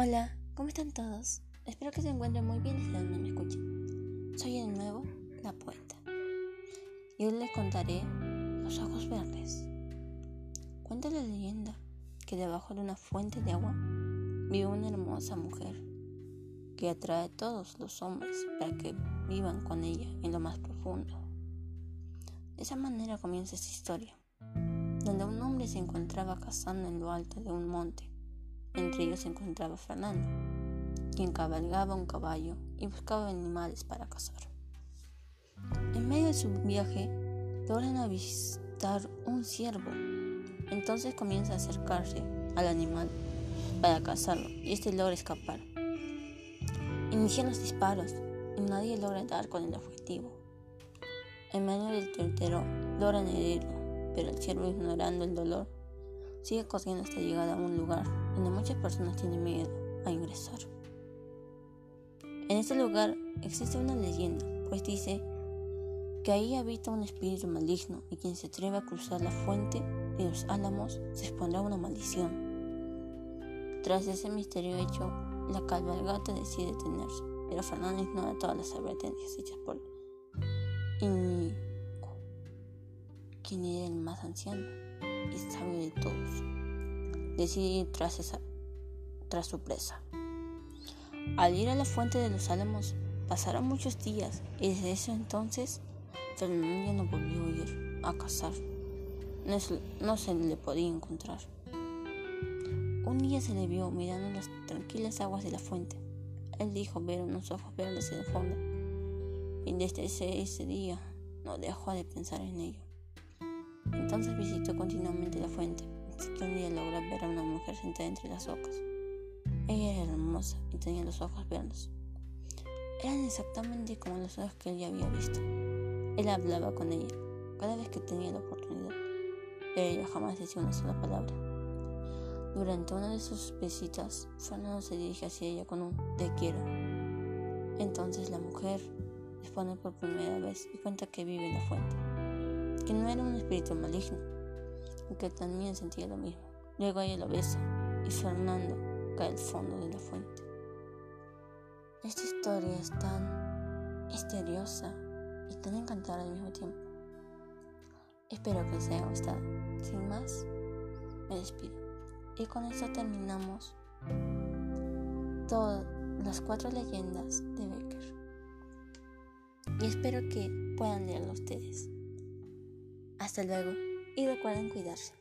Hola, ¿cómo están todos? Espero que se encuentren muy bien desde donde me escuchen. Soy de nuevo la poeta. Y hoy les contaré Los ojos verdes. Cuenta la leyenda que debajo de una fuente de agua vive una hermosa mujer que atrae a todos los hombres para que vivan con ella en lo más profundo. De esa manera comienza esta historia, donde un hombre se encontraba cazando en lo alto de un monte entre ellos se encontraba Fernando, quien cabalgaba un caballo y buscaba animales para cazar. En medio de su viaje, logran avistar un ciervo. Entonces comienza a acercarse al animal para cazarlo y este logra escapar. Inician los disparos y nadie logra dar con el objetivo. En medio del tortero logran herirlo, pero el ciervo ignorando el dolor sigue corriendo hasta llegar a un lugar donde muchas personas tienen miedo a ingresar. En este lugar existe una leyenda, pues dice que ahí habita un espíritu maligno y quien se atreve a cruzar la fuente de los álamos se expondrá a una maldición. Tras ese misterio hecho, la cabalgata decide detenerse, pero Fernando ignora todas las advertencias hechas por Íñigo, quien era el más anciano sabio de todos, decide ir tras, esa, tras su presa. Al ir a la fuente de los álamos, pasaron muchos días y desde ese entonces Fernando ya no volvió a ir a cazar. No, no se le podía encontrar. Un día se le vio mirando las tranquilas aguas de la fuente. Él dijo ver unos ojos verdes en el fondo. Y desde ese, ese día no dejó de pensar en ello. Entonces visitó continuamente la fuente, hasta que un día logró ver a una mujer sentada entre las rocas. Ella era hermosa y tenía los ojos verdes. Eran exactamente como los ojos que él ya había visto. Él hablaba con ella cada vez que tenía la oportunidad, pero ella jamás decía una sola palabra. Durante una de sus visitas, Fernando se dirige hacia ella con un te quiero. Entonces la mujer responde por primera vez y cuenta que vive en la fuente que no era un espíritu maligno, y que también sentía lo mismo. Luego ella lo besa y Fernando cae al fondo de la fuente. Esta historia es tan misteriosa y tan encantadora al mismo tiempo. Espero que les haya gustado. Sin más, me despido. Y con esto terminamos todas las cuatro leyendas de Becker. Y espero que puedan leerlo ustedes. Hasta luego y recuerden cuidarse.